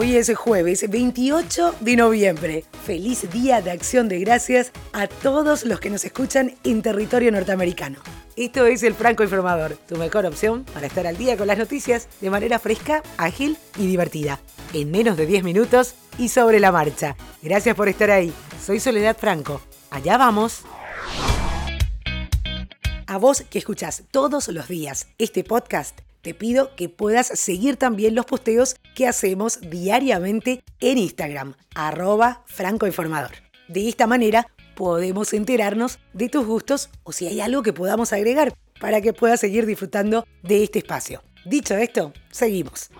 Hoy es jueves 28 de noviembre. Feliz Día de Acción de Gracias a todos los que nos escuchan en territorio norteamericano. Esto es el Franco Informador, tu mejor opción para estar al día con las noticias de manera fresca, ágil y divertida. En menos de 10 minutos y sobre la marcha. Gracias por estar ahí. Soy Soledad Franco. Allá vamos. A vos que escuchás todos los días este podcast te pido que puedas seguir también los posteos que hacemos diariamente en Instagram, arroba francoinformador. De esta manera podemos enterarnos de tus gustos o si hay algo que podamos agregar para que puedas seguir disfrutando de este espacio. Dicho esto, seguimos.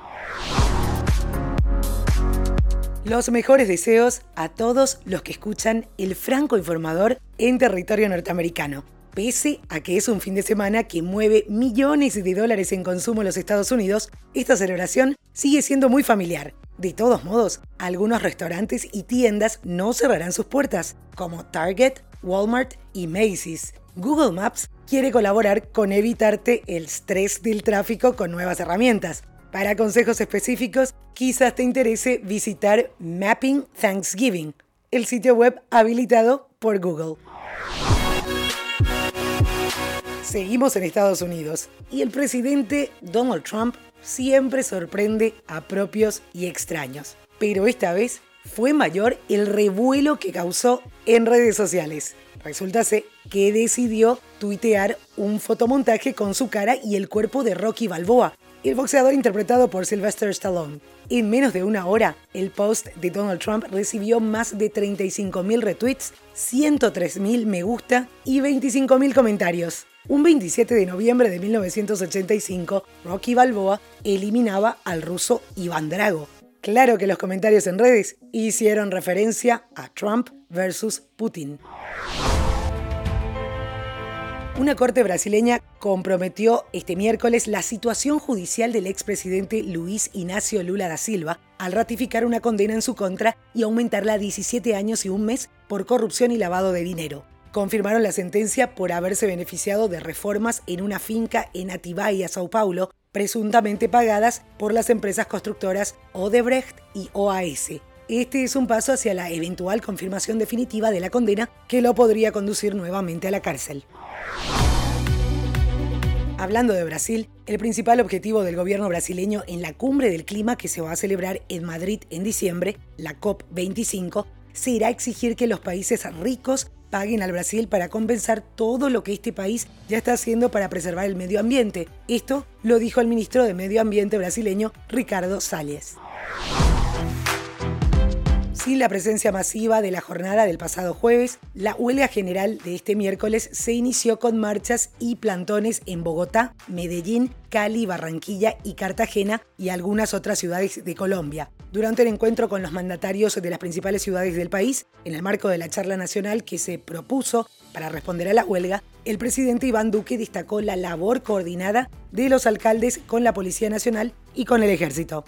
Los mejores deseos a todos los que escuchan el Franco Informador en territorio norteamericano. Pese a que es un fin de semana que mueve millones de dólares en consumo en los Estados Unidos, esta celebración sigue siendo muy familiar. De todos modos, algunos restaurantes y tiendas no cerrarán sus puertas, como Target, Walmart y Macy's. Google Maps quiere colaborar con evitarte el estrés del tráfico con nuevas herramientas. Para consejos específicos, quizás te interese visitar Mapping Thanksgiving, el sitio web habilitado por Google. Seguimos en Estados Unidos y el presidente Donald Trump siempre sorprende a propios y extraños. Pero esta vez fue mayor el revuelo que causó en redes sociales. Resulta que decidió tuitear un fotomontaje con su cara y el cuerpo de Rocky Balboa, el boxeador interpretado por Sylvester Stallone. En menos de una hora, el post de Donald Trump recibió más de 35.000 retweets, 103.000 me gusta y 25.000 comentarios. Un 27 de noviembre de 1985, Rocky Balboa eliminaba al ruso Iván Drago. Claro que los comentarios en redes hicieron referencia a Trump versus Putin. Una corte brasileña comprometió este miércoles la situación judicial del expresidente Luis Ignacio Lula da Silva al ratificar una condena en su contra y aumentarla a 17 años y un mes por corrupción y lavado de dinero confirmaron la sentencia por haberse beneficiado de reformas en una finca en Atibaia, Sao Paulo, presuntamente pagadas por las empresas constructoras Odebrecht y OAS. Este es un paso hacia la eventual confirmación definitiva de la condena que lo podría conducir nuevamente a la cárcel. Hablando de Brasil, el principal objetivo del gobierno brasileño en la cumbre del clima que se va a celebrar en Madrid en diciembre, la COP25, será exigir que los países ricos paguen al Brasil para compensar todo lo que este país ya está haciendo para preservar el medio ambiente. Esto lo dijo el ministro de Medio Ambiente brasileño Ricardo Salles. Sin la presencia masiva de la jornada del pasado jueves, la huelga general de este miércoles se inició con marchas y plantones en Bogotá, Medellín, Cali, Barranquilla y Cartagena y algunas otras ciudades de Colombia. Durante el encuentro con los mandatarios de las principales ciudades del país, en el marco de la charla nacional que se propuso para responder a la huelga, el presidente Iván Duque destacó la labor coordinada de los alcaldes con la Policía Nacional y con el Ejército.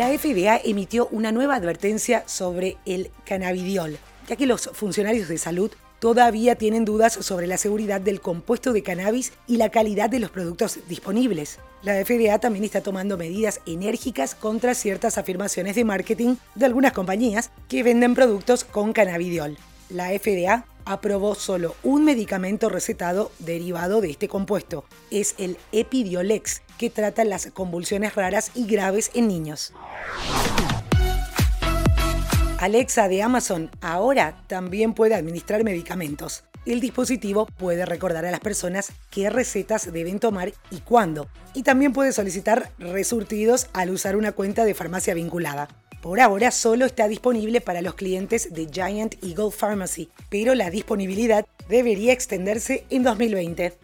La FDA emitió una nueva advertencia sobre el cannabidiol, ya que los funcionarios de salud todavía tienen dudas sobre la seguridad del compuesto de cannabis y la calidad de los productos disponibles. La FDA también está tomando medidas enérgicas contra ciertas afirmaciones de marketing de algunas compañías que venden productos con cannabidiol. La FDA aprobó solo un medicamento recetado derivado de este compuesto. Es el Epidiolex, que trata las convulsiones raras y graves en niños. Alexa de Amazon ahora también puede administrar medicamentos. El dispositivo puede recordar a las personas qué recetas deben tomar y cuándo, y también puede solicitar resurtidos al usar una cuenta de farmacia vinculada. Por ahora solo está disponible para los clientes de Giant Eagle Pharmacy, pero la disponibilidad debería extenderse en 2020.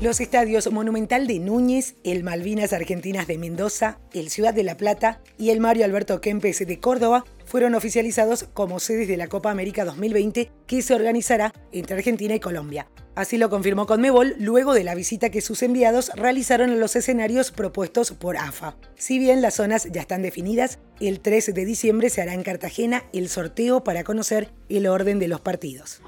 Los estadios Monumental de Núñez, el Malvinas Argentinas de Mendoza, el Ciudad de La Plata y el Mario Alberto Kempes de Córdoba fueron oficializados como sedes de la Copa América 2020 que se organizará entre Argentina y Colombia. Así lo confirmó Conmebol luego de la visita que sus enviados realizaron a los escenarios propuestos por AFA. Si bien las zonas ya están definidas, el 3 de diciembre se hará en Cartagena el sorteo para conocer el orden de los partidos.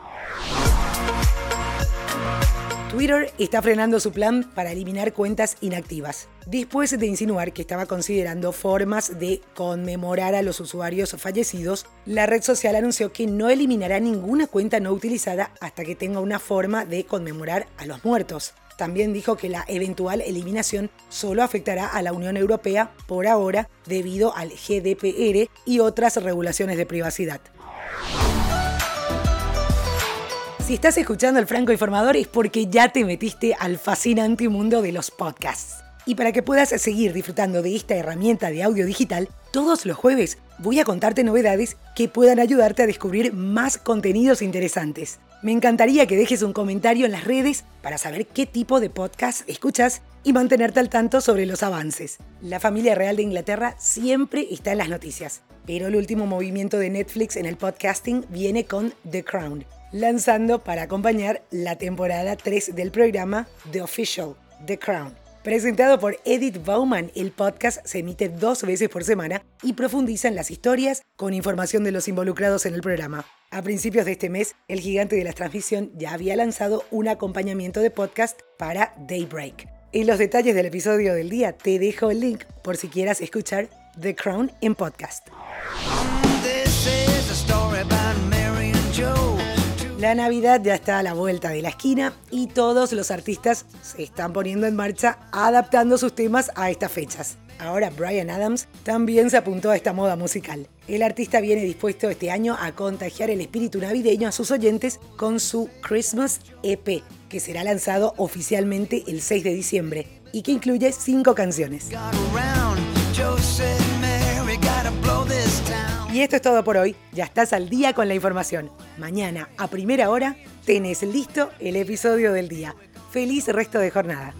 Twitter está frenando su plan para eliminar cuentas inactivas, después de insinuar que estaba considerando formas de conmemorar a los usuarios fallecidos. La red social anunció que no eliminará ninguna cuenta no utilizada hasta que tenga una forma de conmemorar a los muertos. También dijo que la eventual eliminación solo afectará a la Unión Europea por ahora debido al GDPR y otras regulaciones de privacidad. Si estás escuchando el Franco Informador es porque ya te metiste al fascinante mundo de los podcasts. Y para que puedas seguir disfrutando de esta herramienta de audio digital, todos los jueves voy a contarte novedades que puedan ayudarte a descubrir más contenidos interesantes. Me encantaría que dejes un comentario en las redes para saber qué tipo de podcast escuchas y mantenerte al tanto sobre los avances. La familia real de Inglaterra siempre está en las noticias, pero el último movimiento de Netflix en el podcasting viene con The Crown lanzando para acompañar la temporada 3 del programa The Official, The Crown. Presentado por Edith Bauman, el podcast se emite dos veces por semana y profundiza en las historias con información de los involucrados en el programa. A principios de este mes, el gigante de la transmisión ya había lanzado un acompañamiento de podcast para Daybreak. En los detalles del episodio del día te dejo el link por si quieras escuchar The Crown en podcast. La Navidad ya está a la vuelta de la esquina y todos los artistas se están poniendo en marcha adaptando sus temas a estas fechas. Ahora Brian Adams también se apuntó a esta moda musical. El artista viene dispuesto este año a contagiar el espíritu navideño a sus oyentes con su Christmas EP, que será lanzado oficialmente el 6 de diciembre y que incluye cinco canciones. Y esto es todo por hoy. Ya estás al día con la información. Mañana, a primera hora, tenés listo el episodio del día. Feliz resto de jornada.